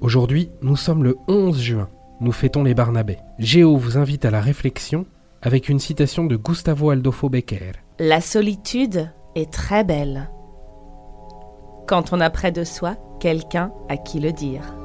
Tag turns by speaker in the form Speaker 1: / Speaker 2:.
Speaker 1: Aujourd'hui, nous sommes le 11 juin. Nous fêtons les Barnabés. Géo vous invite à la réflexion avec une citation de Gustavo Aldofo Becker.
Speaker 2: La solitude est très belle. Quand on a près de soi quelqu'un à qui le dire.